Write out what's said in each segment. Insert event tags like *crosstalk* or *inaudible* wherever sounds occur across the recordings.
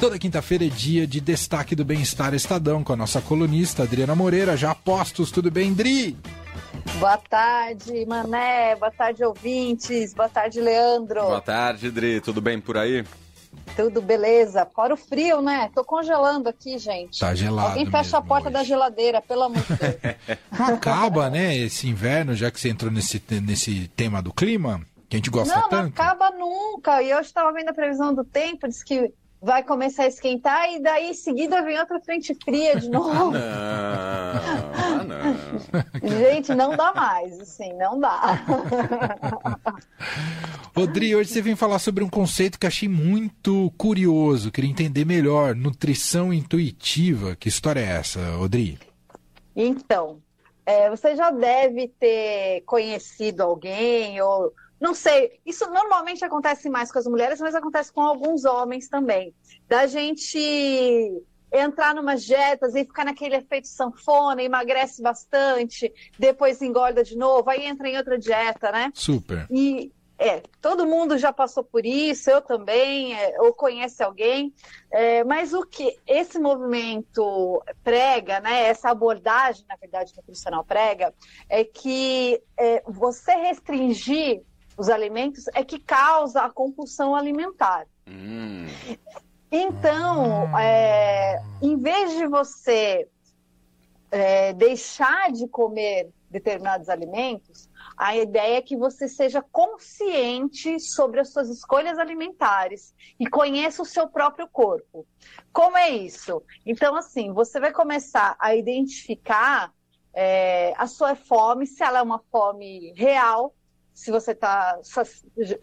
Toda quinta-feira é dia de destaque do bem-estar Estadão com a nossa colunista Adriana Moreira. Já postos, tudo bem, Dri? Boa tarde, Mané. Boa tarde, ouvintes. Boa tarde, Leandro. Boa tarde, Dri. Tudo bem por aí? Tudo beleza. Fora o frio, né? Tô congelando aqui, gente. Tá gelado. Alguém fecha mesmo a porta hoje. da geladeira, pelo amor de Deus. Não *laughs* acaba, né, esse inverno, já que você entrou nesse, nesse tema do clima, que a gente gosta não, não tanto. acaba nunca. E eu estava vendo a previsão do tempo, diz que vai começar a esquentar e daí em seguida vem outra frente fria de *laughs* novo. Não, ah, não. *laughs* Gente, não dá mais, assim, não dá. *laughs* Rodri, hoje você vem falar sobre um conceito que achei muito curioso, queria entender melhor. Nutrição intuitiva. Que história é essa, Rodri? Então, é, você já deve ter conhecido alguém, ou não sei, isso normalmente acontece mais com as mulheres, mas acontece com alguns homens também. Da gente entrar numas dietas e ficar naquele efeito sanfona, emagrece bastante, depois engorda de novo, aí entra em outra dieta, né? Super. E é, todo mundo já passou por isso, eu também, é, ou conhece alguém. É, mas o que esse movimento prega, né, essa abordagem, na verdade, nutricional prega, é que é, você restringir os alimentos é que causa a compulsão alimentar. Hum, Então, é, em vez de você é, deixar de comer determinados alimentos, a ideia é que você seja consciente sobre as suas escolhas alimentares e conheça o seu próprio corpo. Como é isso? Então, assim, você vai começar a identificar é, a sua fome, se ela é uma fome real, se você tá,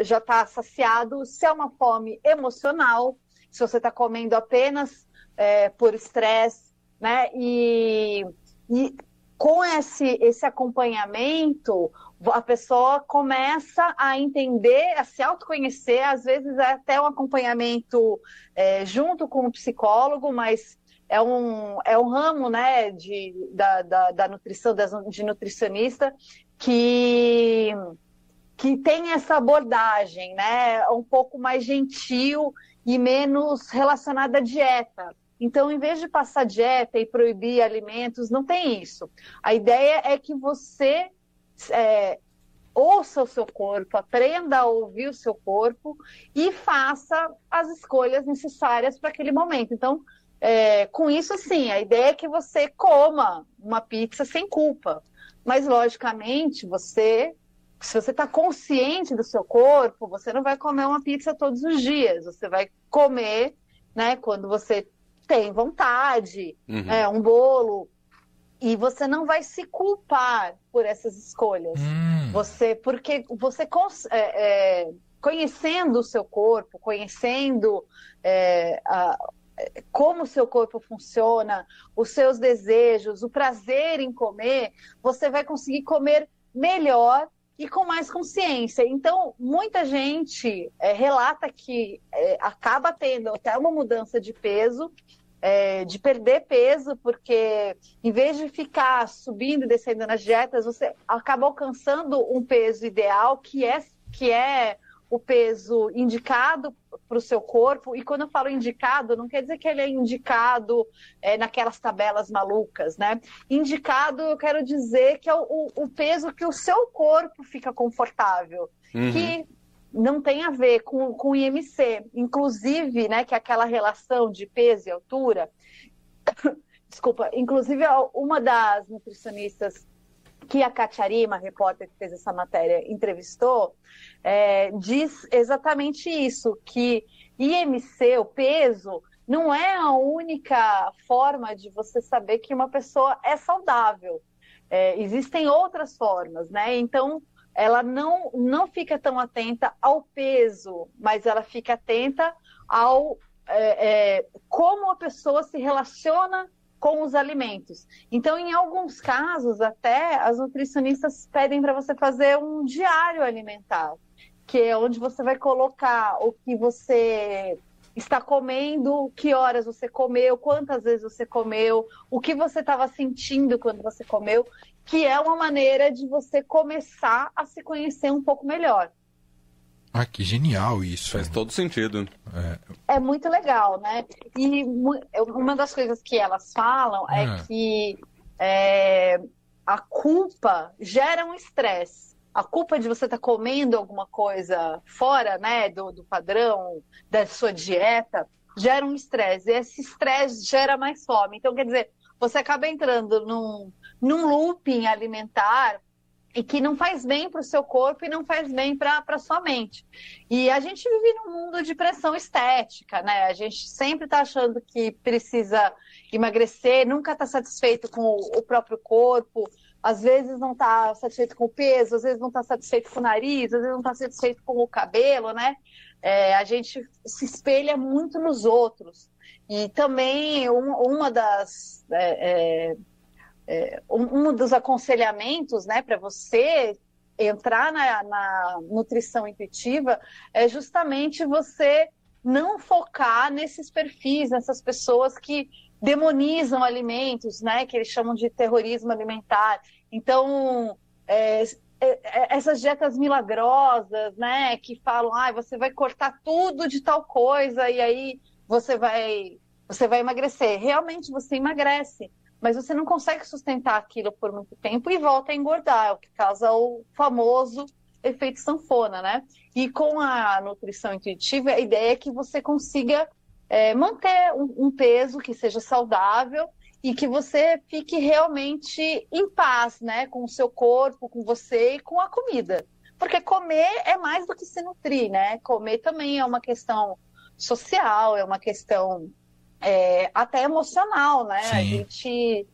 já está saciado, se é uma fome emocional, se você está comendo apenas é, por estresse, né? E, e com esse, esse acompanhamento, a pessoa começa a entender, a se autoconhecer, às vezes é até um acompanhamento é, junto com o psicólogo, mas é um, é um ramo né, de, da, da, da nutrição, de nutricionista, que que tem essa abordagem, né, um pouco mais gentil e menos relacionada à dieta. Então, em vez de passar dieta e proibir alimentos, não tem isso. A ideia é que você é, ouça o seu corpo, aprenda a ouvir o seu corpo e faça as escolhas necessárias para aquele momento. Então, é, com isso, sim, a ideia é que você coma uma pizza sem culpa. Mas, logicamente, você se você está consciente do seu corpo, você não vai comer uma pizza todos os dias. Você vai comer, né, quando você tem vontade, Uhum. é, um bolo. E você não vai se culpar por essas escolhas. Hum, Você, porque você é, é, conhecendo o seu corpo, conhecendo é, a- como o seu corpo funciona, os seus desejos, o prazer em comer, você vai conseguir comer melhor e com mais consciência. Então, muita gente é, relata que é, acaba tendo até uma mudança de peso, é, de perder peso, porque em vez de ficar subindo e descendo nas dietas, você acaba alcançando um peso ideal, que é, que é o peso indicado para o seu corpo. E quando eu falo indicado, não quer dizer que ele é indicado é, naquelas tabelas malucas, né? Indicado, eu quero dizer que é o, o peso que o seu corpo fica confortável, Uhum. que não tem a ver com, com o IMC. Inclusive, né, que é aquela relação de peso e altura. *coughs* Desculpa, inclusive uma das nutricionistas que a Catiarima, repórter que fez essa matéria, entrevistou, é, diz exatamente isso, que IMC, o peso, não é a única forma de você saber que uma pessoa é saudável. É, existem outras formas, né? Então, ela não, não fica tão atenta ao peso, mas ela fica atenta ao é, é, como a pessoa se relaciona com os alimentos. Então, em alguns casos, até as nutricionistas pedem para você fazer um diário alimentar, que é onde você vai colocar o que você está comendo, que horas você comeu, quantas vezes você comeu, o que você estava sentindo quando você comeu, que é uma maneira de você começar a se conhecer um pouco melhor. Ah, que genial isso. Faz todo sentido. É muito legal, né? E uma das coisas que elas falam é, é que é, a culpa gera um estresse. A culpa de você estar tá comendo alguma coisa fora, né, do, do padrão da sua dieta, gera um estresse. E esse estresse gera mais fome. Então, quer dizer, você acaba entrando num, num looping alimentar e que não faz bem para o seu corpo e não faz bem para a sua mente. E a gente vive num mundo de pressão estética, né? A gente sempre está achando que precisa emagrecer, nunca está satisfeito com o próprio corpo, às vezes não está satisfeito com o peso, às vezes não está satisfeito com o nariz, às vezes não está satisfeito com o cabelo, né? É, a gente se espelha muito nos outros. E também um, uma das. É, é, é, um, dos aconselhamentos né, para você entrar na, na, nutrição intuitiva é justamente você não focar nesses perfis, nessas pessoas que demonizam alimentos, né, que eles chamam de terrorismo alimentar. Então, é, é, é essas dietas milagrosas, né, que falam, ah, você vai cortar tudo de tal coisa e aí você vai, você vai emagrecer. Realmente você emagrece, mas você não consegue sustentar aquilo por muito tempo e volta a engordar, é o que causa o famoso efeito sanfona, né? E com a nutrição intuitiva, a ideia é que você consiga é, manter um, um peso que seja saudável e que você fique realmente em paz, né, com o seu corpo, com você e com a comida. Porque comer é mais do que se nutrir, né? Comer também é uma questão social, é uma questão é, até emocional, né? Sim. A gente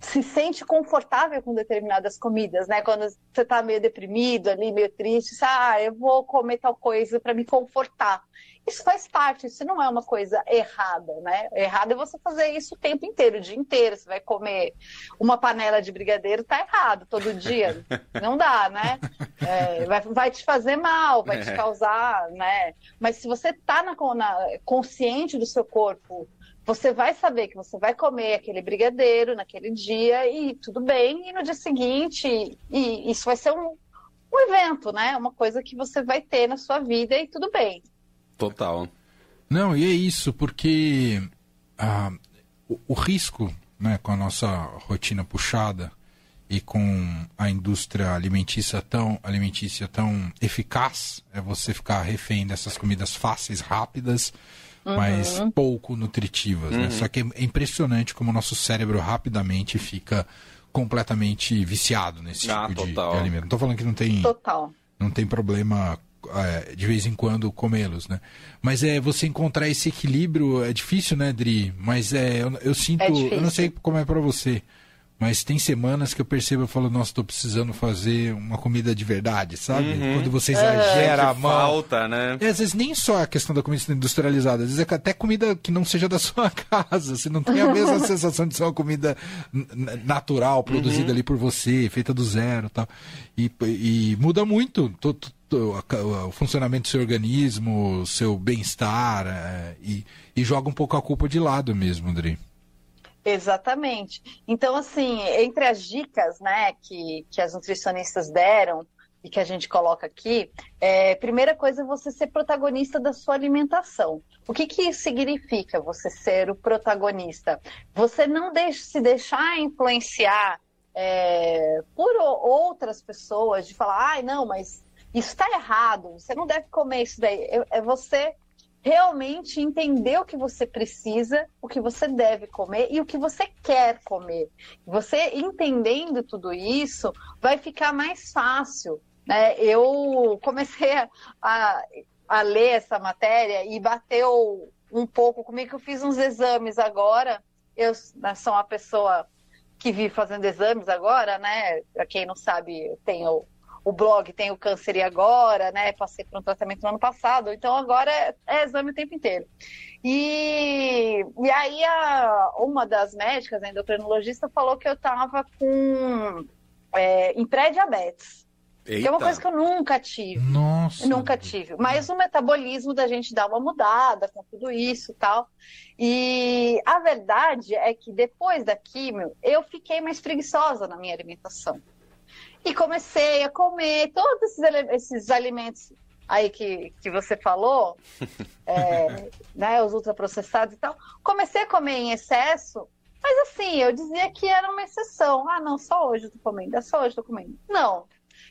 se sente confortável com determinadas comidas, né? Quando você está meio deprimido ali, meio triste, você, ah, eu vou comer tal coisa para me confortar. Isso faz parte, isso não é uma coisa errada, né? Errado é você fazer isso o tempo inteiro, o dia inteiro. Você vai comer uma panela de brigadeiro, tá errado todo dia. *laughs* Não dá, né? É, vai, vai, te fazer mal, vai te é. causar, né? Mas se você tá na, na, consciente do seu corpo, você vai saber que você vai comer aquele brigadeiro naquele dia e tudo bem, e no dia seguinte, e isso vai ser um, um evento, né? Uma coisa que você vai ter na sua vida e tudo bem. Total. Não, e é isso, porque ah, o, o, risco né, com a nossa rotina puxada e com a indústria alimentícia tão, alimentícia tão eficaz é você ficar refém dessas comidas fáceis, rápidas, uhum. mas pouco nutritivas. Né? Uhum. Né? Só que é impressionante como o nosso cérebro rapidamente fica completamente viciado nesse ah, tipo de, de, alimento. Não estou falando que não tem, total. não tem problema de vez em quando comê-los, né? Mas é você encontrar esse equilíbrio é difícil, né, Dri? Mas é eu, eu sinto, é eu não sei como é para você, mas tem semanas que eu percebo, eu falo, nossa, estou precisando fazer uma comida de verdade, sabe? Uhum. Quando você exagera é, a mão. falta, né? E às vezes nem só a questão da comida industrializada, às vezes é até comida que não seja da *laughs* sua casa. Você não tem a mesma *laughs* sensação de ser uma comida natural, produzida uhum. ali por você, feita do zero tal. E, e muda muito o funcionamento do seu organismo, o seu bem-estar, é, e, e joga um pouco a culpa de lado mesmo, André. Exatamente. Então, assim, entre as dicas né, que, que as nutricionistas deram e que a gente coloca aqui, é, primeira coisa é você ser protagonista da sua alimentação. O que, que isso significa, você ser o protagonista? Você não deixe, se deixar influenciar é, por outras pessoas, de falar, ai, ah, não, mas isso está errado, você não deve comer isso daí. É, você realmente entender o que você precisa, o que você deve comer e o que você quer comer. Você entendendo tudo isso, vai ficar mais fácil. Né? Eu comecei a, a ler essa matéria e bateu um pouco comigo, eu fiz uns exames agora. Eu né, sou uma pessoa que vive fazendo exames agora, né? Para quem não sabe, eu tenho o blog tem o câncer e agora, né? Passei por um tratamento no ano passado, então agora é, é exame o tempo inteiro. E, e aí a, uma das médicas, a endocrinologista, falou que eu estava com é, em pré-diabetes. Que é uma coisa que eu nunca tive. Nossa. nunca tive. Mas o metabolismo da gente dá uma mudada com tudo isso e tal. E a verdade é que depois da químio, eu fiquei mais preguiçosa na minha alimentação. E comecei a comer todos esses, esses alimentos aí que, que você falou, *laughs* é, né, os ultraprocessados e tal, comecei a comer em excesso, mas assim, eu dizia que era uma exceção. Ah, não, só hoje eu tô comendo, é só hoje eu tô comendo. Não.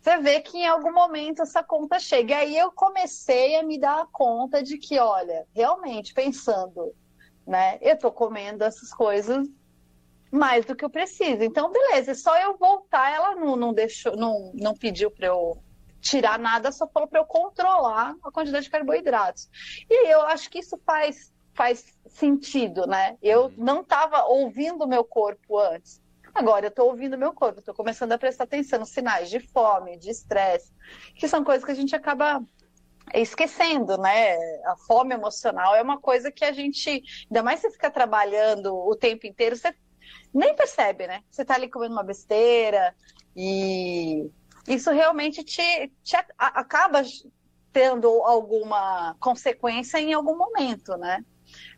Você vê que em algum momento essa conta chega. E aí eu comecei a me dar conta de que, olha, realmente, pensando, né, eu tô comendo essas coisas mais do que eu preciso. Então, beleza, é só eu voltar, ela não, não deixou, não, não pediu para eu tirar nada, só falou para eu controlar a quantidade de carboidratos. E eu acho que isso faz, faz sentido, né? Eu uhum. não estava ouvindo o meu corpo antes. Agora eu estou ouvindo o meu corpo, estou começando a prestar atenção nos sinais de fome, de estresse, que são coisas que a gente acaba esquecendo, né? A fome emocional é uma coisa que a gente, ainda mais se fica trabalhando o tempo inteiro, você nem percebe, né? Você está ali comendo uma besteira e isso realmente te, te acaba tendo alguma consequência em algum momento, né?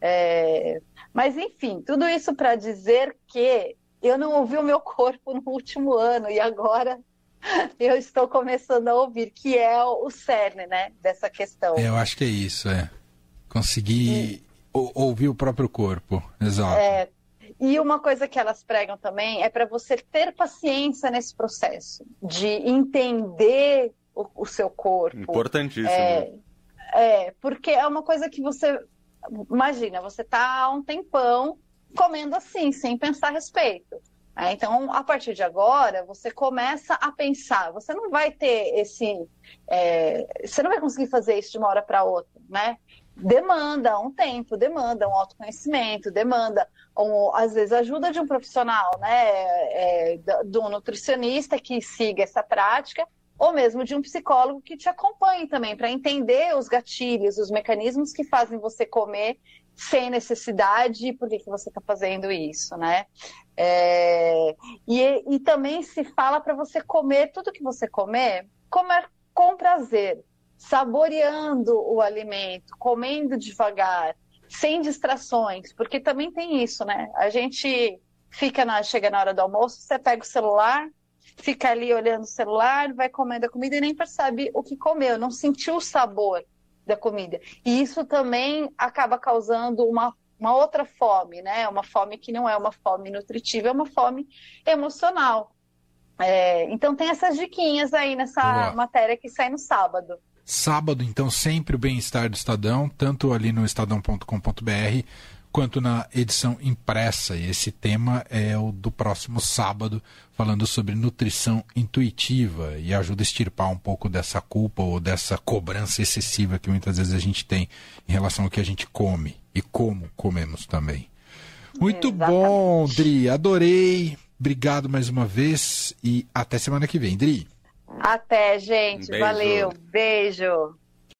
É, mas enfim, tudo isso para dizer que eu não ouvi o meu corpo no último ano e agora *laughs* eu estou começando a ouvir, que é o cerne, né, dessa questão. É, eu acho que é isso, é. Conseguir ouvir o próprio corpo, exato. É, e uma coisa que elas pregam também é para você ter paciência nesse processo, de entender o, o seu corpo. Importantíssimo. É, é, porque é uma coisa que você. Imagina, você está há um tempão comendo assim, sem pensar a respeito. É, então, a partir de agora, você começa a pensar. Você não vai ter esse. É, você não vai conseguir fazer isso de uma hora para outra, né? Demanda um tempo, demanda um autoconhecimento, demanda, um, às vezes, ajuda de um profissional, né, é, nutricionista que siga essa prática, ou mesmo de um psicólogo que te acompanhe também, para entender os gatilhos, os mecanismos que fazem você comer sem necessidade e por que, que você está fazendo isso, né? É, e, e também se fala para você comer tudo que você comer, comer com prazer, saboreando o alimento, comendo devagar, sem distrações, porque também tem isso, né? A gente fica na, chega na hora do almoço, você pega o celular, fica ali olhando o celular, vai comendo a comida e nem percebe o que comeu, não sentiu o sabor da comida. E isso também acaba causando uma, uma outra fome, né? Uma fome que não é uma fome nutritiva, é uma fome emocional. É, então tem essas diquinhas aí nessa Boa. matéria que sai no sábado. Sábado, então, sempre o bem-estar do Estadão, tanto ali no estadão.com.br quanto na edição impressa. E esse tema é o do próximo sábado, falando sobre nutrição intuitiva e ajuda a extirpar um pouco dessa culpa ou dessa cobrança excessiva que muitas vezes a gente tem em relação ao que a gente come e como comemos também. Muito Exatamente. bom, Dri. Adorei. Obrigado mais uma vez e até semana que vem, Dri. Até, gente. Valeu. Beijo.